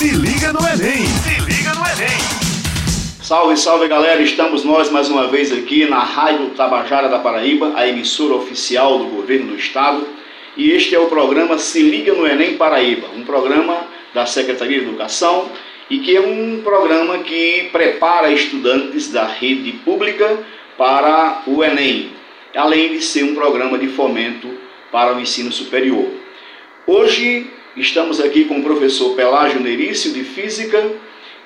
Se liga no Enem! Se liga no Enem! Salve, salve galera! Estamos nós mais uma vez aqui na Rádio Tabajara da Paraíba, a emissora oficial do governo do estado. E este é o programa Se Liga no Enem Paraíba, um programa da Secretaria de Educação e que é um programa que prepara estudantes da rede pública para o Enem, além de ser um programa de fomento para o ensino superior. Hoje estamos aqui com o professor Pelágio Nerício de Física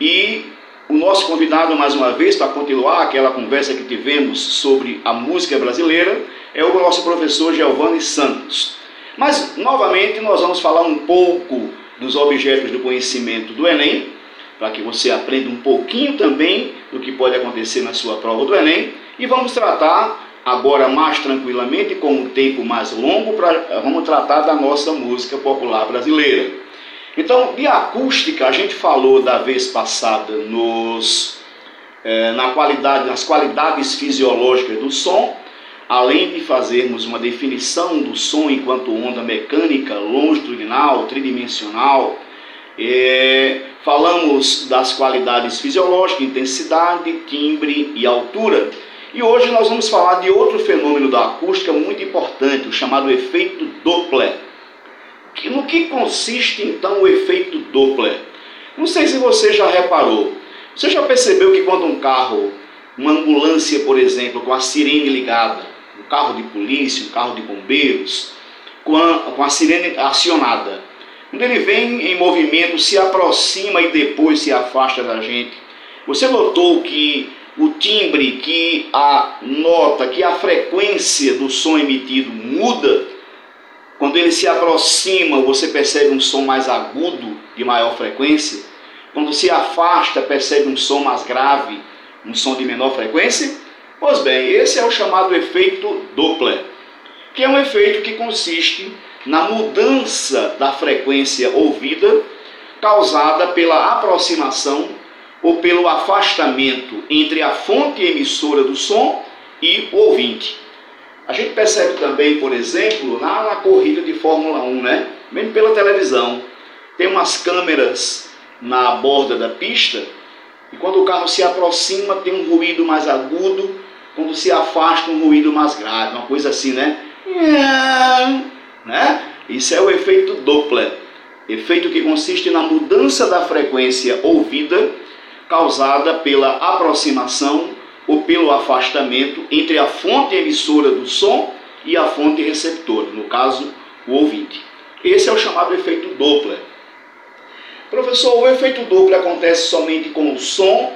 e o nosso convidado, mais uma vez, para continuar aquela conversa que tivemos sobre a música brasileira, é o nosso professor Giovanni Santos. Mas, novamente, nós vamos falar um pouco dos objetos do conhecimento do Enem, para que você aprenda um pouquinho também do que pode acontecer na sua prova do Enem, e vamos tratar agora mais tranquilamente, com um tempo mais longo, pra, vamos tratar da nossa música popular brasileira. Então, de acústica, a gente falou da vez passada nos, eh, na qualidade, nas qualidades fisiológicas do som, além de fazermos uma definição do som enquanto onda mecânica, longitudinal, tridimensional, eh, falamos das qualidades fisiológicas, intensidade, timbre e altura. E hoje nós vamos falar de outro fenômeno da acústica muito importante, o chamado efeito Doppler. No que consiste então o efeito Doppler? Não sei se você já reparou. Você já percebeu que quando um carro, uma ambulância, por exemplo, com a sirene ligada, um carro de polícia, um carro de bombeiros, com a, com a sirene acionada, quando ele vem em movimento, se aproxima e depois se afasta da gente, você notou que o timbre, que a nota, que a frequência do som emitido muda. Quando ele se aproxima, você percebe um som mais agudo, de maior frequência. Quando se afasta, percebe um som mais grave, um som de menor frequência. Pois bem, esse é o chamado efeito Doppler, que é um efeito que consiste na mudança da frequência ouvida causada pela aproximação ou pelo afastamento entre a fonte emissora do som e o ouvinte. A gente percebe também, por exemplo, na, na corrida de Fórmula 1, né? Mesmo pela televisão, tem umas câmeras na borda da pista e quando o carro se aproxima tem um ruído mais agudo, quando se afasta um ruído mais grave, uma coisa assim, né? né? Isso é o efeito Doppler, efeito que consiste na mudança da frequência ouvida causada pela aproximação ou pelo afastamento entre a fonte emissora do som e a fonte receptora, no caso, o ouvinte. Esse é o chamado efeito Doppler. Professor, o efeito Doppler acontece somente com o som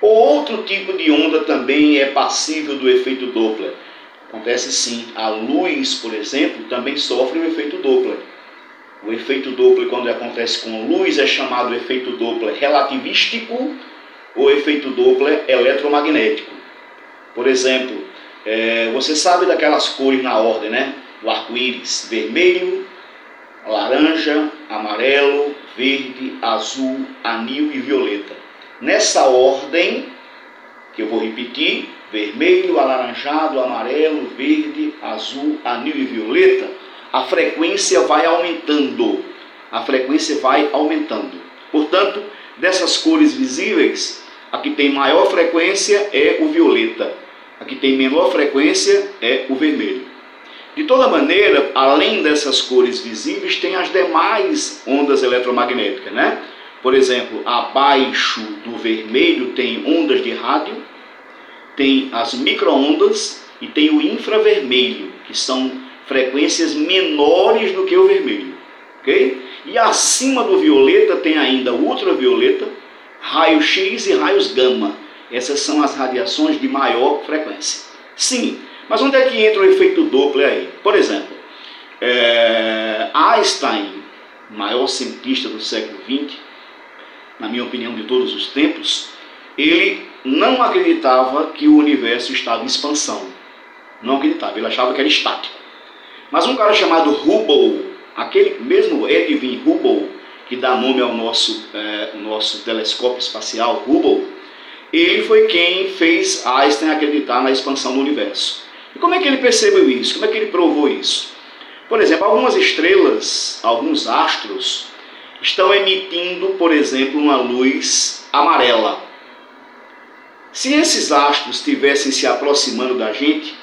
ou outro tipo de onda também é passível do efeito Doppler? Acontece sim. A luz, por exemplo, também sofre o efeito Doppler. O efeito Doppler, quando acontece com luz, é chamado efeito Doppler relativístico ou efeito Doppler eletromagnético. Por exemplo, é, você sabe daquelas cores na ordem, né? O arco-íris vermelho, laranja, amarelo, verde, azul, anil e violeta. Nessa ordem, que eu vou repetir, vermelho, alaranjado, amarelo, verde, azul, anil e violeta, a frequência vai aumentando. A frequência vai aumentando. Portanto, dessas cores visíveis, a que tem maior frequência é o violeta, a que tem menor frequência é o vermelho. De toda maneira, além dessas cores visíveis, tem as demais ondas eletromagnéticas, né? Por exemplo, abaixo do vermelho tem ondas de rádio, tem as microondas e tem o infravermelho, que são frequências menores do que o vermelho, ok? E acima do violeta tem ainda o ultravioleta, raio-x e raios gama. Essas são as radiações de maior frequência. Sim, mas onde é que entra o efeito Doppler aí? Por exemplo, é, Einstein, maior cientista do século XX, na minha opinião de todos os tempos, ele não acreditava que o universo estava em expansão. Não acreditava, ele achava que era estático. Mas um cara chamado Hubble, aquele mesmo Edwin Hubble, que dá nome ao nosso, é, nosso telescópio espacial Hubble, ele foi quem fez Einstein acreditar na expansão do universo. E como é que ele percebeu isso? Como é que ele provou isso? Por exemplo, algumas estrelas, alguns astros, estão emitindo, por exemplo, uma luz amarela. Se esses astros estivessem se aproximando da gente,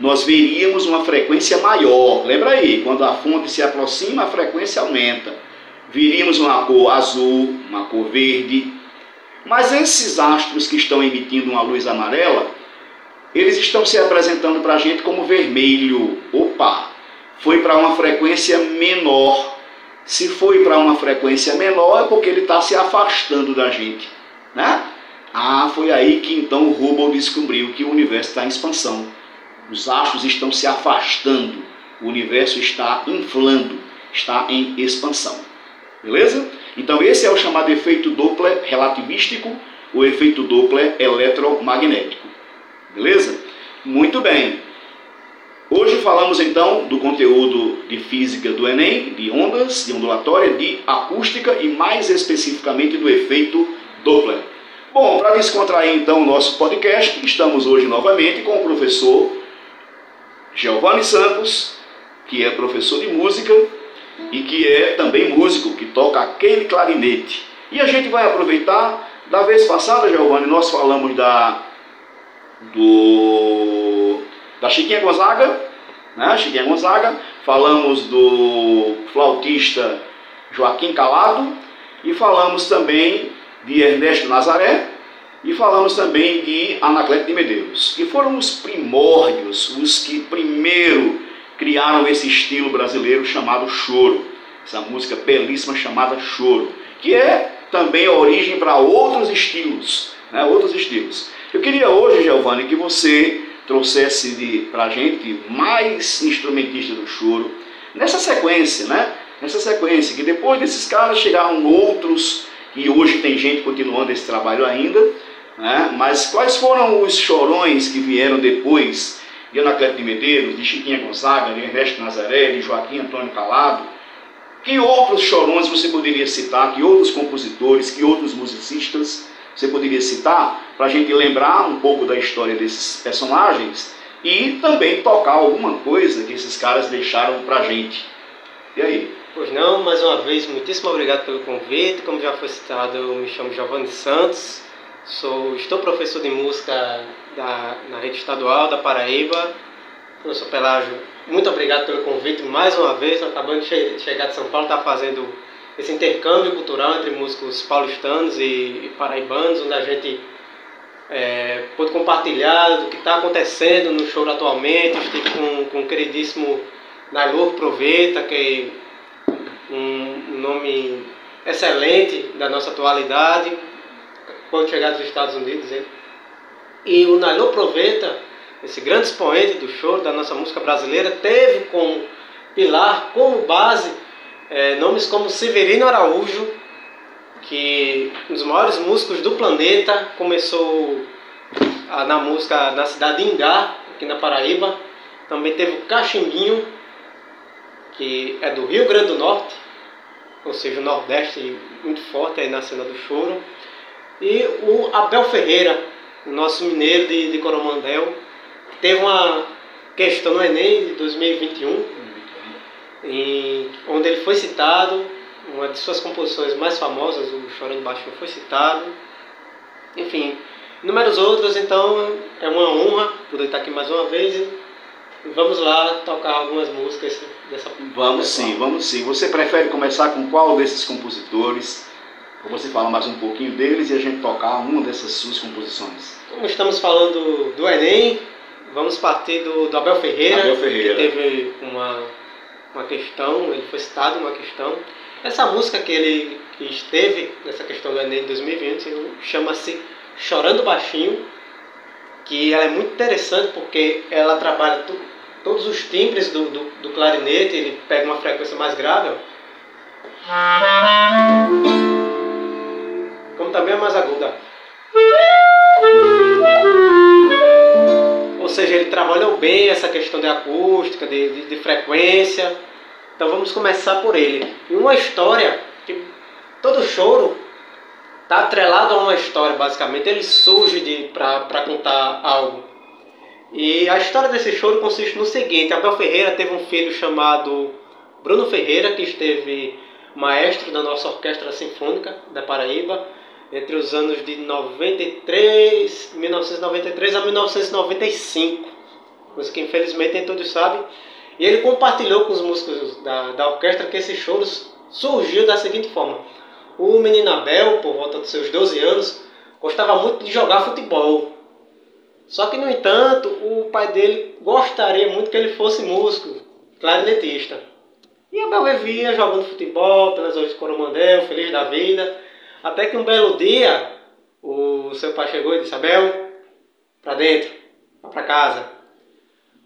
nós veríamos uma frequência maior. Lembra aí, quando a fonte se aproxima, a frequência aumenta. Veríamos uma cor azul, uma cor verde. Mas esses astros que estão emitindo uma luz amarela, eles estão se apresentando para a gente como vermelho. Opa, foi para uma frequência menor. Se foi para uma frequência menor, é porque ele está se afastando da gente. Né? Ah, foi aí que então o Hubble descobriu que o universo está em expansão. Os astros estão se afastando, o universo está inflando, está em expansão. Beleza? Então esse é o chamado efeito Doppler relativístico, o efeito Doppler eletromagnético. Beleza? Muito bem. Hoje falamos então do conteúdo de física do Enem, de ondas, de ondulatória, de acústica e mais especificamente do efeito Doppler. Bom, para descontrair então o nosso podcast, estamos hoje novamente com o professor Giovanni Santos, que é professor de música e que é também músico, que toca aquele clarinete. E a gente vai aproveitar, da vez passada, Giovanni, nós falamos da do da Chiquinha Gonzaga, né? Chiquinha Gonzaga, falamos do flautista Joaquim Calado. E falamos também de Ernesto Nazaré. E falamos também de Anacleto de Medeiros, que foram os primórdios, os que primeiro criaram esse estilo brasileiro chamado choro, essa música belíssima chamada choro, que é também a origem para outros estilos, né? outros estilos. Eu queria hoje, Giovanni, que você trouxesse para a gente mais instrumentistas do choro, nessa sequência, né? Nessa sequência, que depois desses caras chegaram outros, e hoje tem gente continuando esse trabalho ainda, né? mas quais foram os chorões que vieram depois de Anacleto de Medeiros, de Chiquinha Gonzaga, de Ernesto Nazaré, de Joaquim Antônio Calado? Que outros chorões você poderia citar, que outros compositores, que outros musicistas você poderia citar para a gente lembrar um pouco da história desses personagens e também tocar alguma coisa que esses caras deixaram para a gente. E aí? Pois não, mais uma vez, muitíssimo obrigado pelo convite. Como já foi citado, eu me chamo Giovanni Santos, sou, estou professor de música da, na rede estadual da Paraíba. Professor Pelágio, muito obrigado pelo convite mais uma vez. Acabando de chegar de São Paulo, está fazendo esse intercâmbio cultural entre músicos paulistanos e, paraibanos, onde a gente é, pôde compartilhar do que está acontecendo no show atualmente. Estive com, com o queridíssimo Nailor Proveta, que é um, um nome excelente da nossa atualidade, quando chegar dos Estados Unidos. Hein? E o Nailor Proveta, esse grande expoente do show da nossa música brasileira, teve como pilar, como base, é, nomes como Severino Araújo, que um dos maiores músicos do planeta, começou a, na música na cidade de Ingá, aqui na Paraíba. Também teve o Cachimbinho, que é do Rio Grande do Norte, ou seja, o Nordeste muito forte aí na cena do choro. E o Abel Ferreira, o nosso mineiro de, de Coromandel, teve uma questão no Enem de 2021, em, onde ele foi citado, uma de suas composições mais famosas, o Chorando Baixinho, foi citado. Enfim, inúmeros outros, então é uma honra poder estar aqui mais uma vez vamos lá tocar algumas músicas dessa Vamos sim, vamos sim. Você prefere começar com qual desses compositores? Ou você fala mais um pouquinho deles e a gente tocar uma dessas suas composições? Como estamos falando do Enem, vamos partir do, do Abel Ferreira, Abel Ferreira, que teve uma uma questão, ele foi citado uma questão. Essa música que ele que esteve nessa questão do Enem 2020 chama-se Chorando Baixinho, que ela é muito interessante porque ela trabalha tu, todos os timbres do, do, do, clarinete, ele pega uma frequência mais grave, como também a mais aguda. Ou seja, ele trabalhou bem essa questão de acústica, de, de, de frequência. Então vamos começar por ele. E uma história que todo choro está atrelado a uma história, basicamente. Ele surge para contar algo. E a história desse choro consiste no seguinte: Abel Ferreira teve um filho chamado Bruno Ferreira, que esteve maestro da nossa Orquestra Sinfônica da Paraíba, entre os anos de 93, 1993 a 1995. Coisa que infelizmente nem todos sabem. E ele compartilhou com os músicos da, da orquestra que esse choro surgiu da seguinte forma. O menino Abel, por volta dos seus 12 anos, gostava muito de jogar futebol. Só que, no entanto, o pai dele gostaria muito que ele fosse músico, clarinetista. E Abel vivia jogando futebol pelas ruas de Coromandel, feliz da vida. Até que um belo dia, o seu pai chegou e disse: Abel, para dentro, para casa.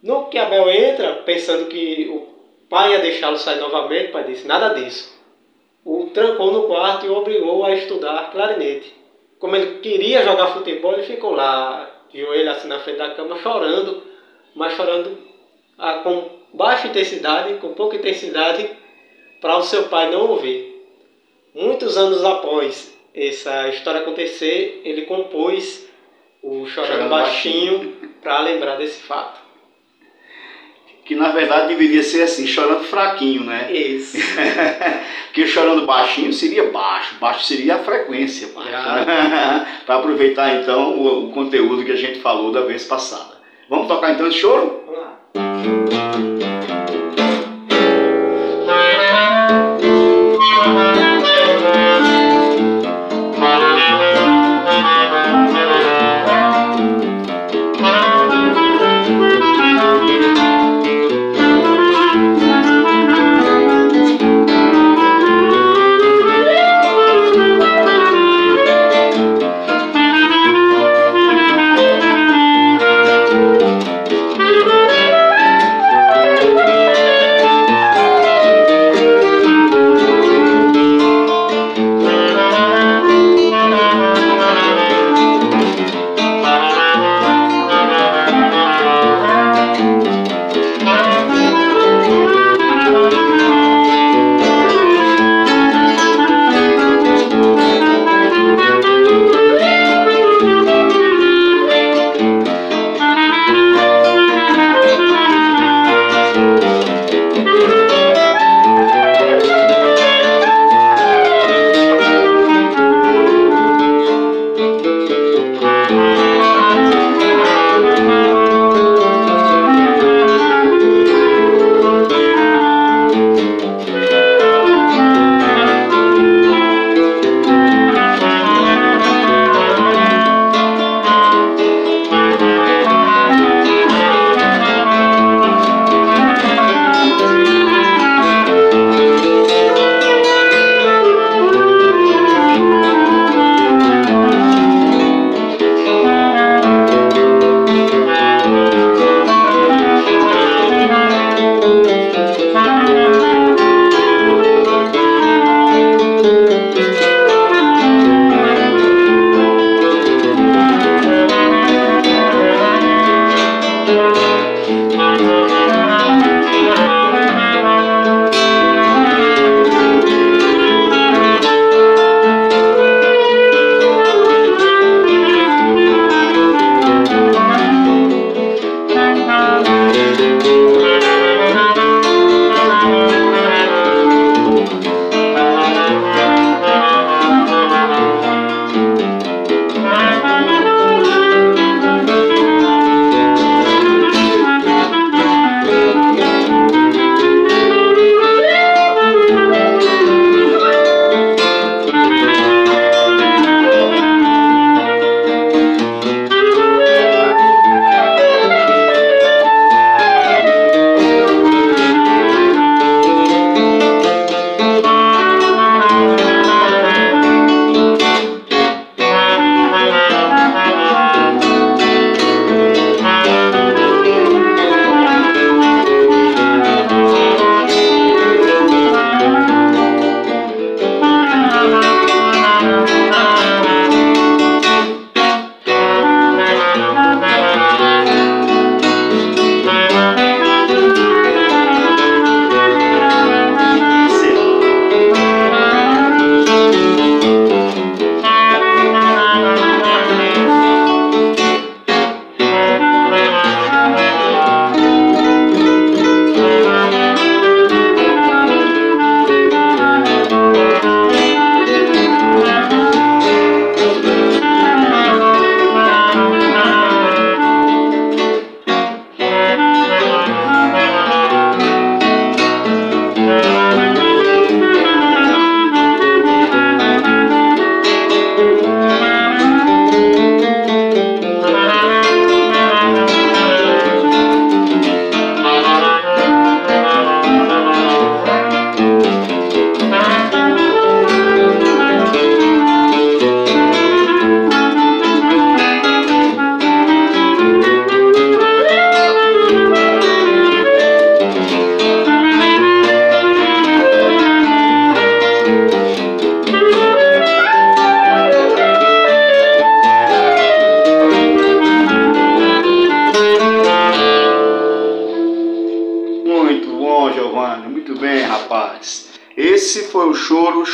No que Abel entra, pensando que o pai ia deixá-lo sair novamente, o pai disse: Nada disso. O trancou no quarto e o obrigou a estudar clarinete. Como ele queria jogar futebol, ele ficou lá, de joelho assim na frente da cama, chorando, mas chorando ah, com baixa intensidade, com pouca intensidade, para o seu pai não ouvir. Muitos anos após essa história acontecer, ele compôs o Chorando, Chorando Baixinho para lembrar desse fato. Que na verdade deveria ser assim, chorando fraquinho, né? Isso. Porque chorando baixinho seria baixo, baixo seria a frequência Né? para aproveitar então o, o conteúdo que a gente falou da vez passada. Vamos tocar então esse choro? Vamos lá.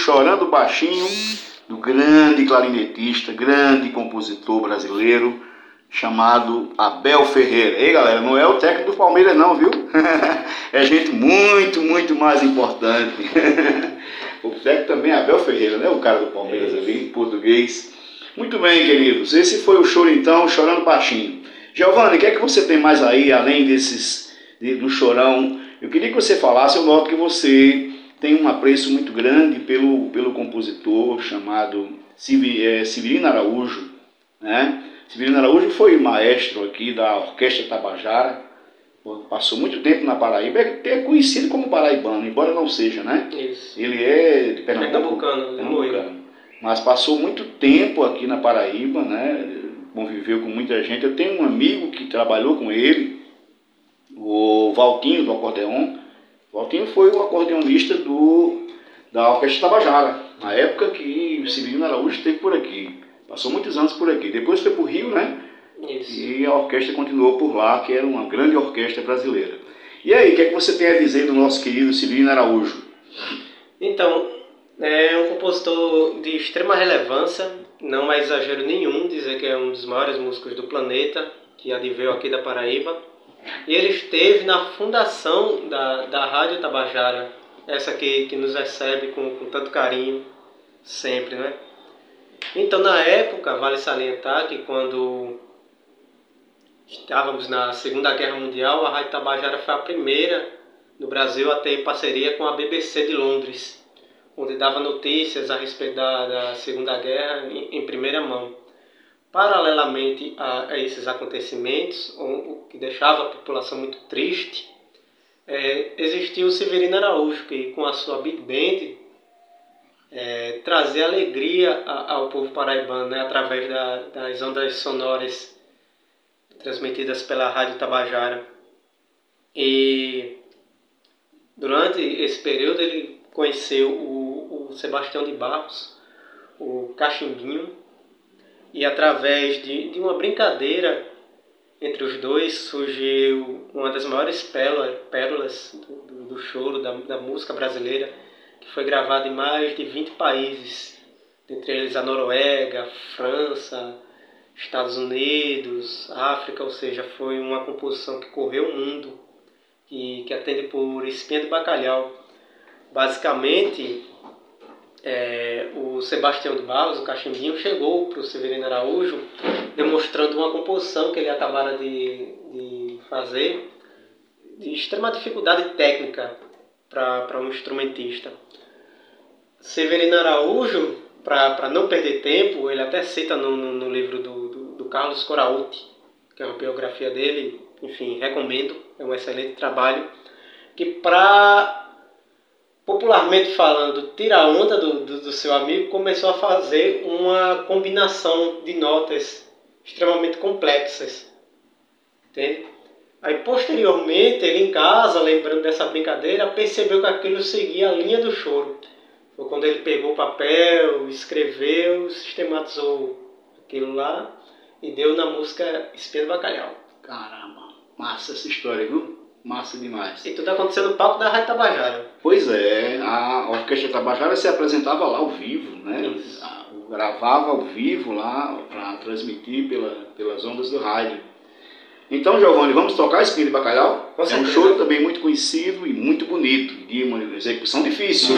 Chorando Baixinho do grande clarinetista, grande compositor brasileiro chamado Abel Ferreira. Ei galera, não é o técnico do Palmeiras não, viu? é gente muito, muito mais importante. o técnico também é Abel Ferreira, né? O cara do Palmeiras ali, em português. Muito bem, queridos. Esse foi o choro então, Chorando Baixinho. Giovanni, o que é que você tem mais aí, além desses do chorão? Eu queria que você falasse, eu noto que você tem um apreço muito grande pelo, pelo compositor chamado é, Severino Araújo. Né? Severino Araújo foi maestro aqui da Orquestra Tabajara, passou muito tempo na Paraíba, é, é conhecido como paraibano, embora não seja, né? Isso. Ele é de Pernambuco. Pernambucano, Pernambucano. Mas passou muito tempo aqui na Paraíba, né? Conviveu com muita gente. Eu tenho um amigo que trabalhou com ele, o Valtinho do acordeon, Valtinho foi o acordeonista do, da Orquestra Tabajara, na época que o Severino Araújo esteve por aqui. Passou muitos anos por aqui. Depois foi para o Rio, né? Isso. E a orquestra continuou por lá, que era uma grande orquestra brasileira. E aí, o que, é que você tem a dizer do nosso querido Severino Araújo? Então, é um compositor de extrema relevância, não é exagero nenhum dizer que é um dos maiores músicos do planeta, que adveio aqui da Paraíba ele esteve na fundação da, da Rádio Tabajara, essa que, que nos recebe com, com tanto carinho sempre, né? Então, na época, vale salientar que quando estávamos na Segunda Guerra Mundial, a Rádio Tabajara foi a primeira no Brasil a ter parceria com a BBC de Londres, onde dava notícias a respeito da, da Segunda Guerra em, em primeira mão. Paralelamente a, esses acontecimentos, o, que deixava a população muito triste, é, existiu o Severino Araújo, que com a sua Big Band é, trazia alegria ao povo paraibano né, através da, das ondas sonoras transmitidas pela Rádio Tabajara. E durante esse período ele conheceu o, o Sebastião de Barros, o Cachimbinho, e através de, de uma brincadeira entre os dois surgiu uma das maiores pérolas do, do, do choro, da, da música brasileira, que foi gravada em mais de 20 países, entre eles a Noruega, França, Estados Unidos, África, ou seja, foi uma composição que correu o mundo, que, que atende por espinha de bacalhau. Basicamente, é, o Sebastião de Barros, o Cachimbinho, chegou para o Severino Araújo demonstrando uma composição que ele acabara de, de fazer de extrema dificuldade técnica para um instrumentista. Severino Araújo, para não perder tempo, ele até cita no, no, no livro do, do, do Carlos Corauti, que é uma biografia dele, enfim, recomendo, é um excelente trabalho, que para popularmente falando, tira a onda do, do, do, seu amigo, começou a fazer uma combinação de notas extremamente complexas. Entende? Aí, posteriormente, ele em casa, lembrando dessa brincadeira, percebeu que aquilo seguia a linha do choro. Foi quando ele pegou o papel, escreveu, sistematizou aquilo lá e deu na música Espelho Bacalhau. Caramba, massa essa história, viu? Massa demais. E tudo aconteceu no palco da Rádio Tabajara. Pois é, a Orquestra Tabajara se apresentava lá ao vivo, né? Gravava ao vivo lá para transmitir pela, pelas ondas do rádio. Então, Giovanni, vamos tocar Espinho de Bacalhau? Com é um show também muito conhecido e muito bonito, de uma execução difícil.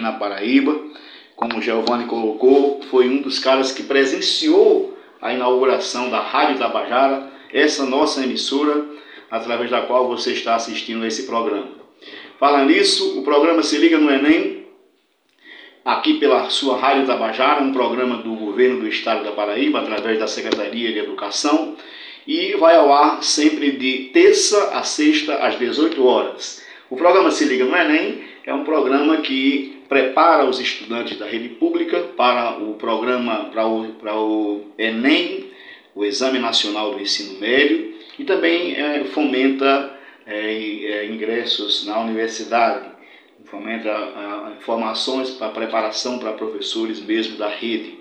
Na Paraíba. Como o Giovanni colocou, foi um dos caras que presenciou a inauguração da Rádio Tabajara, essa nossa emissora, através da qual você está assistindo esse programa. Falando nisso, o programa Se Liga no Enem, aqui pela sua Rádio Tabajara, um programa do governo do estado da Paraíba, através da Secretaria de Educação, e vai ao ar sempre de terça a sexta às 18 horas. O programa Se Liga no Enem é um programa que prepara os estudantes da rede pública para o programa, para o, para o Enem, o Exame Nacional do Ensino Médio, e também é, fomenta é, é, ingressos na universidade, fomenta a, informações para preparação para professores mesmo da rede.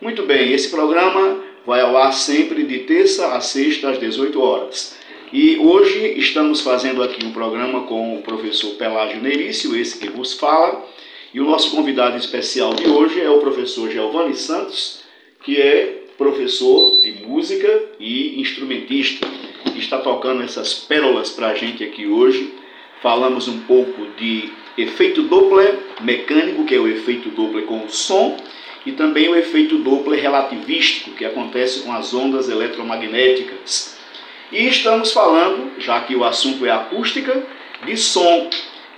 Muito bem, esse programa vai ao ar sempre de terça a sexta às 18 horas. E hoje estamos fazendo aqui um programa com o professor Pelágio Nerício, esse que vos fala, e o nosso convidado especial de hoje é o professor Giovanni Santos, que é professor de música e instrumentista, que está tocando essas pérolas para a gente aqui hoje. Falamos um pouco de efeito Doppler mecânico, que é o efeito Doppler com o som, e também o efeito Doppler relativístico, que acontece com as ondas eletromagnéticas. E estamos falando, já que o assunto é acústica, de som.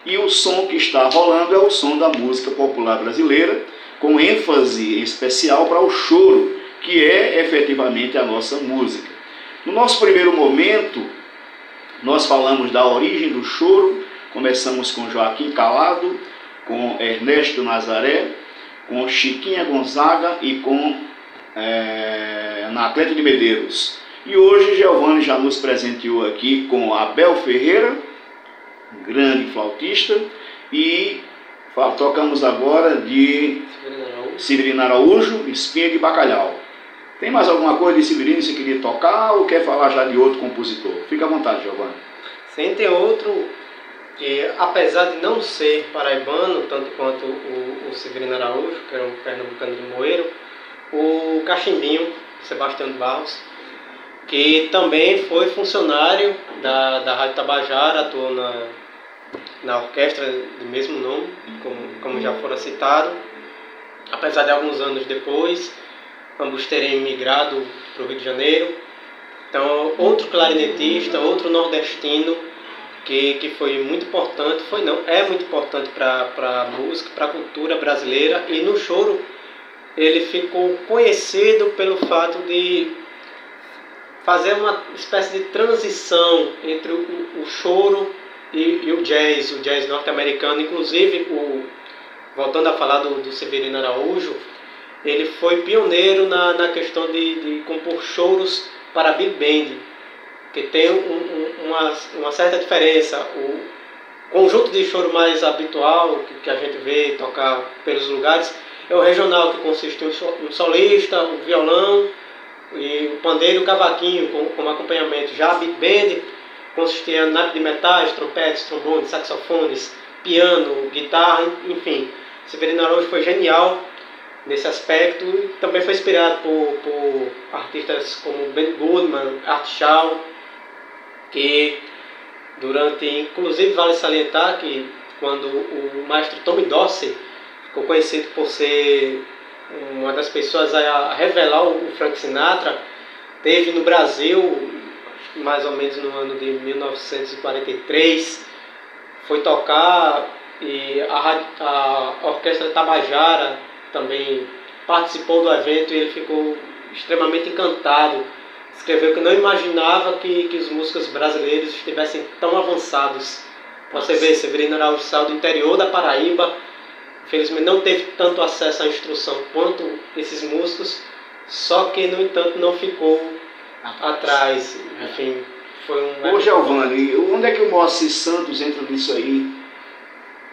E o som que está rolando é o som da música popular brasileira, com ênfase especial para o choro, que é efetivamente a nossa música. No nosso primeiro momento, nós falamos da origem do choro, começamos com Joaquim Calado, com Ernesto Nazaré, com Chiquinha Gonzaga e com é, Anacleto de Medeiros. E hoje Giovanni já nos presenteou aqui com Abel Ferreira, grande flautista, e tocamos agora de Severino Araújo, Espinha de Bacalhau. Tem mais alguma coisa de Severino que você queria tocar ou quer falar já de outro compositor? Fica à vontade, Giovanni. Sim, tem outro que, apesar de não ser paraibano, tanto quanto o, o Severino Araújo, que era um pernambucano de Moeiro, o Cachimbinho, Sebastião Barros, que também foi funcionário da, da Rádio Tabajara, atuou na, na orquestra do mesmo nome, como, como já fora citado. Apesar de alguns anos depois, ambos terem migrado para o Rio de Janeiro. Então, outro clarinetista, outro nordestino, que, que foi muito importante, foi não, é muito importante para a música, para a cultura brasileira. E no choro, ele ficou conhecido pelo fato de fazer uma espécie de transição entre o, o choro e, e, o jazz, o jazz norte-americano. Inclusive, o, voltando a falar do, do Severino Araújo, ele foi pioneiro na, na questão de, de compor choros para big band, que tem um, um, uma, uma certa diferença. O conjunto de choro mais habitual que, que a gente vê tocar pelos lugares é o regional, que consiste em um solista, um violão, e o pandeiro e o cavaquinho como, como acompanhamento. Já a big band consistia naipe de metais, trompetes, trombones, saxofones, piano, guitarra, enfim. Severino Araújo foi genial nesse aspecto. Também foi inspirado por, por artistas como Ben Goodman, Art Shaw, que durante, inclusive vale salientar que quando o maestro Tommy Dorsey ficou conhecido por ser uma das pessoas a revelar o Frank Sinatra, teve no Brasil, mais ou menos no ano de 1943, foi tocar e a, a Orquestra Tabajara também participou do evento e ele ficou extremamente encantado. Escreveu que não imaginava que, que os músicos brasileiros estivessem tão avançados. Você vê, Severino Araújo saiu do interior da Paraíba, infelizmente não teve tanto acesso à instrução quanto esses músicos, só que, no entanto, não ficou atrás. Enfim, foi um. Ô Giovanni, onde é que o Moacir Santos entra nisso aí?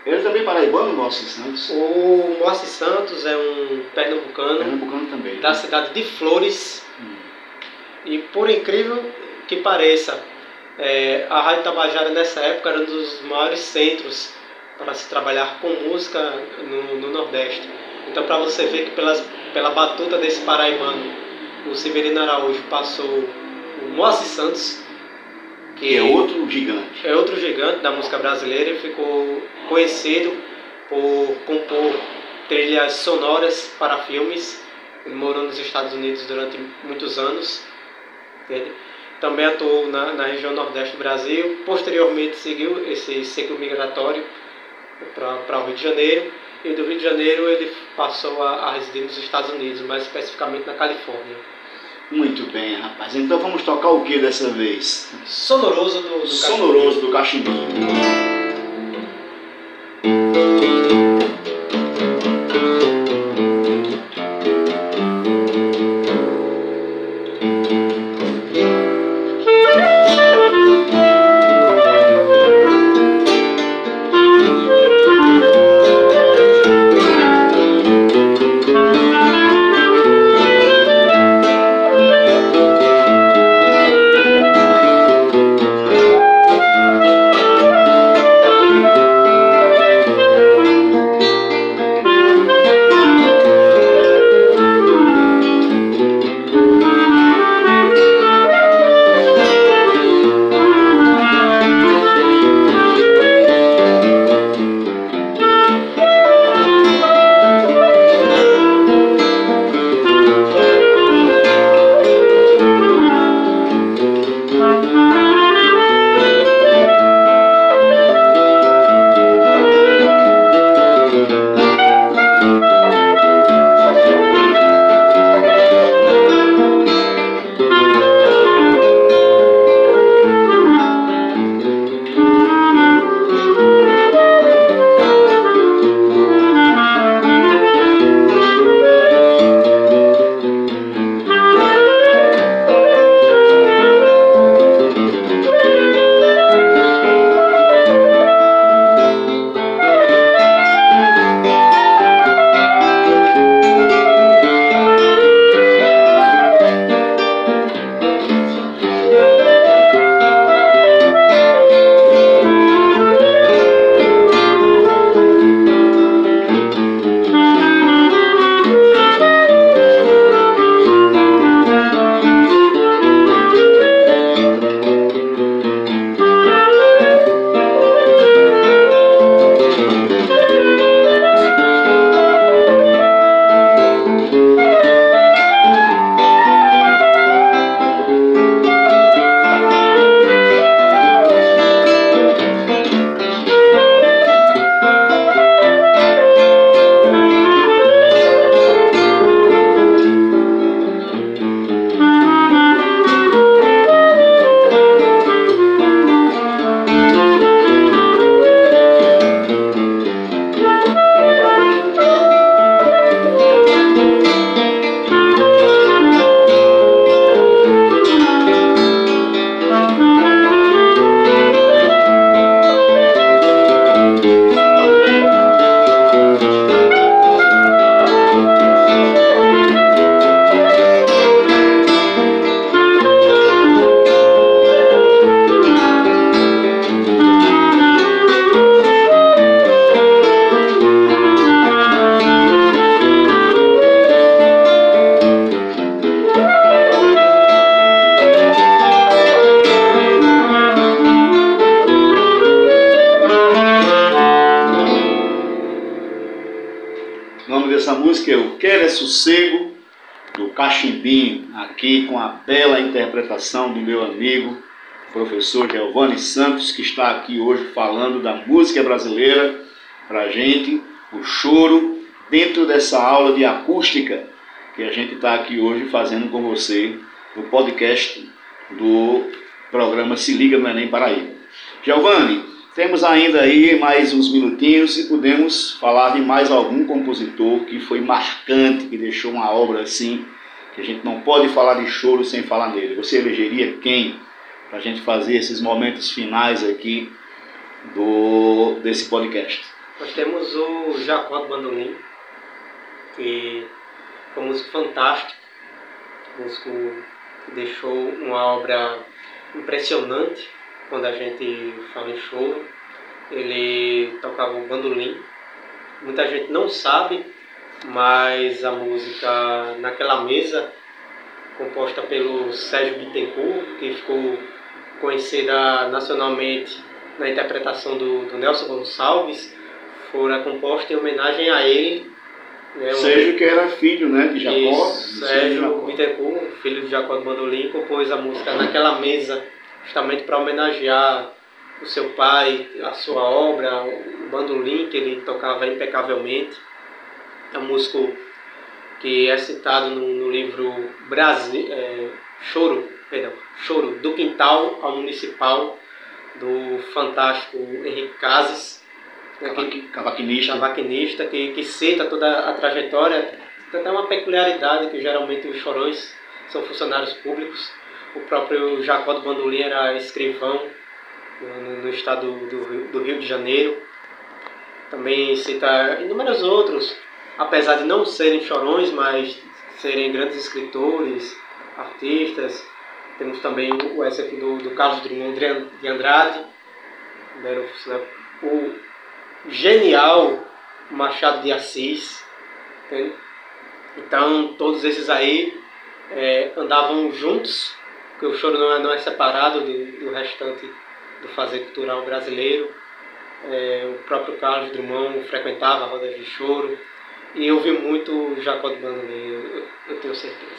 Ele também é paraibano, Moacir Santos? O Moacir Santos é um pernambucano, pernambucano também, da né? cidade de Flores. Hum. E por incrível que pareça, é, a Rádio Tabajara nessa época era um dos maiores centros para se trabalhar com música no, no Nordeste. Então, para você ver que pelas pela batuta desse paraibano, o Severino Araújo passou o Moacir Santos, que é outro gigante. É outro gigante da música brasileira e ficou conhecido por compor trilhas sonoras para filmes. Ele morou nos Estados Unidos durante muitos anos. Entende? Também atuou na, na região nordeste do Brasil. Posteriormente seguiu esse ciclo migratório para o Rio de Janeiro. E do Rio de Janeiro ele passou a, a residir nos Estados Unidos, mais especificamente na Califórnia. Muito bem, rapaz. Então vamos tocar o que dessa vez? Sonoroso do, do Sonoroso do Cachimbinho. Meu amigo, professor Giovanni Santos, que está aqui hoje falando da música brasileira para a gente, o choro, dentro dessa aula de acústica que a gente está aqui hoje fazendo com você no podcast do programa Se Liga no Enem Paraíba. Giovanni, temos ainda aí mais uns minutinhos e podemos falar de mais algum compositor que foi marcante, que deixou uma obra assim, que a gente não pode falar de choro sem falar nele. Você elegeria quem para a gente fazer esses momentos finais aqui do, desse podcast? Nós temos o Jacó Bandolim, que é um músico fantástico, músico que deixou uma obra impressionante quando a gente fala em choro. Ele tocava o bandolim. Muita gente não sabe mas a música Naquela Mesa, composta pelo Sérgio Bittencourt, que ficou conhecida nacionalmente na interpretação do, do Nelson Gonçalves, fora composta em homenagem a ele. Né, Sérgio, que era filho né, de Jacó. Isso, Sérgio Bittencourt, filho de Jacó do Bandolim, compôs a música Naquela Mesa, justamente para homenagear o seu pai, a sua obra, o bandolim que ele tocava impecavelmente. É um músico que é citado no, no livro Brasil, é, Choro, perdão, Choro, do Quintal ao Municipal, do fantástico Henrique Casas, né, cavaquinista, cavaquinista que, que cita toda a trajetória. Tem até uma peculiaridade que geralmente os chorões são funcionários públicos. O próprio Jacó do Bandolim era escrivão no, no estado do, do Rio de Janeiro. Também cita inúmeros outros, apesar de não serem chorões, mas serem grandes escritores, artistas. Temos também o exemplo do, do Carlos Drummond de Andrade, o genial Machado de Assis. Entende? Então, todos esses aí é, andavam juntos, porque o choro não é, não é separado do, do restante do fazer cultural brasileiro. É, o próprio Carlos Drummond frequentava rodas de choro e eu vi muito Jacó de Bandolim, eu, eu, tenho certeza.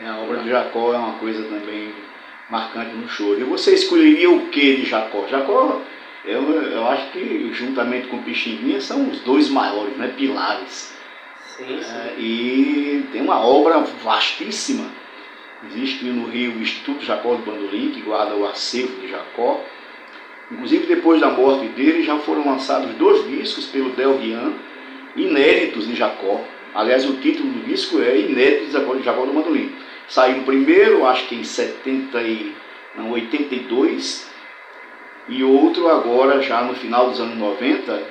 É, a obra de Jacó é uma coisa também marcante no choro. E você escolheria o que de Jacó? Jacó, eu, eu acho que juntamente com Pixinguinha são os dois maiores, né, pilares. Sim, sim. É, e tem uma obra vastíssima. Existe no Rio o Instituto Jacó de Bandolim, que guarda o acervo de Jacó. Inclusive, depois da morte dele, já foram lançados dois discos pelo Del Rian, inéditos de Jacó. Aliás, o título do disco é Inéditos de Jacó, do Mandolim. Saiu primeiro, acho que em 70 e, não, 82, e outro agora, já no final dos anos 90,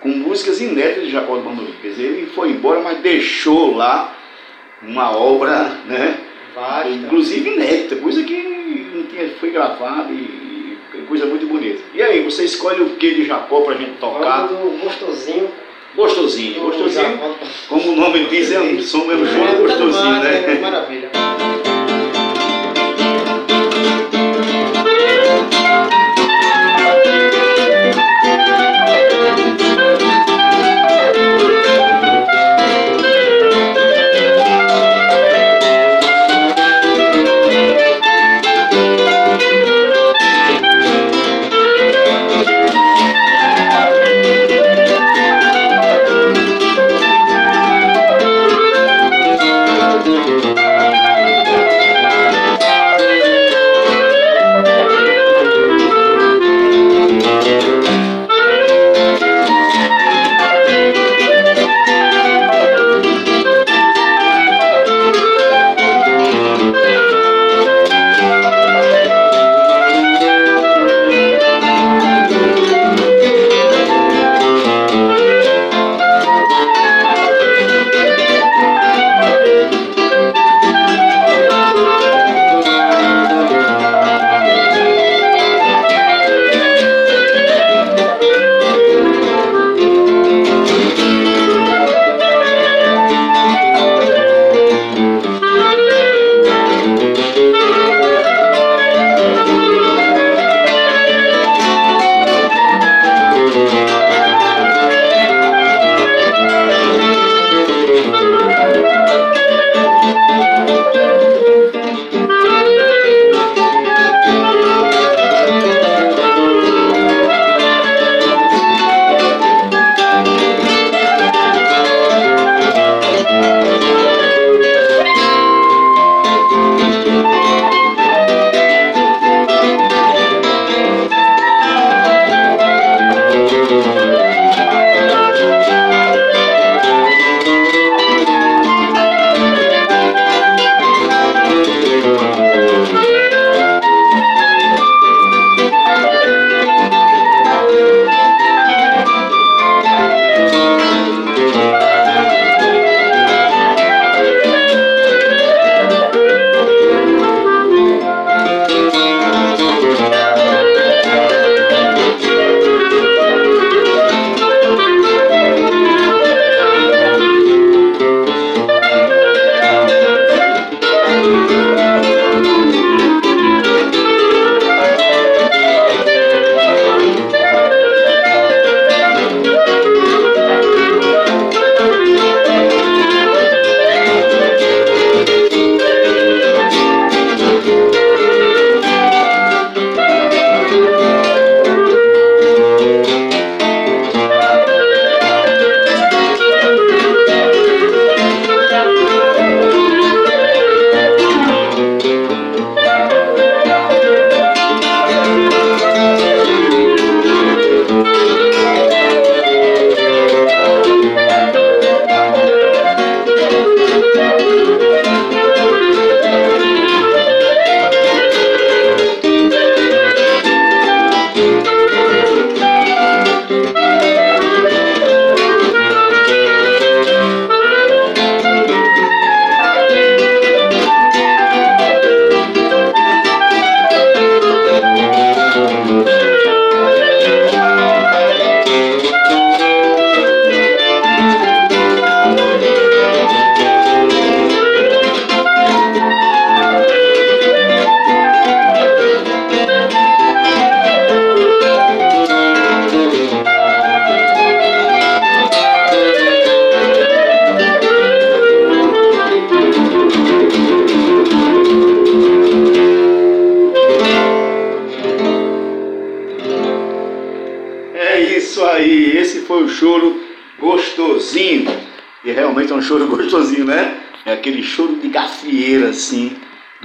com músicas inéditas de Jacó do Mandolim. Quer dizer, ele foi embora, mas deixou lá uma obra, né? Vasta. Inclusive inédita, coisa que não tinha, foi gravada e coisa muito bonita. E aí, você escolhe o que de Jacó pra gente tocar? Do gostosinho. Gostosinho, gostosinho, como o nome diz, é um som, é um som gostosinho, né? Maravilha.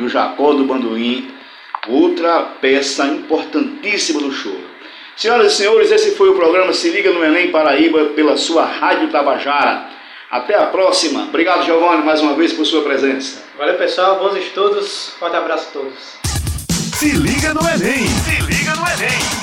Do Jacó do Bandoim. Outra peça importantíssima do choro. Senhoras e senhores, esse foi o programa Se Liga no Enem Paraíba pela sua Rádio Tabajara. Até a próxima. Obrigado, Giovanni, mais uma vez por sua presença. Valeu, pessoal. Bons estudos. Forte abraço a todos. Se liga no Enem. Se liga no Enem.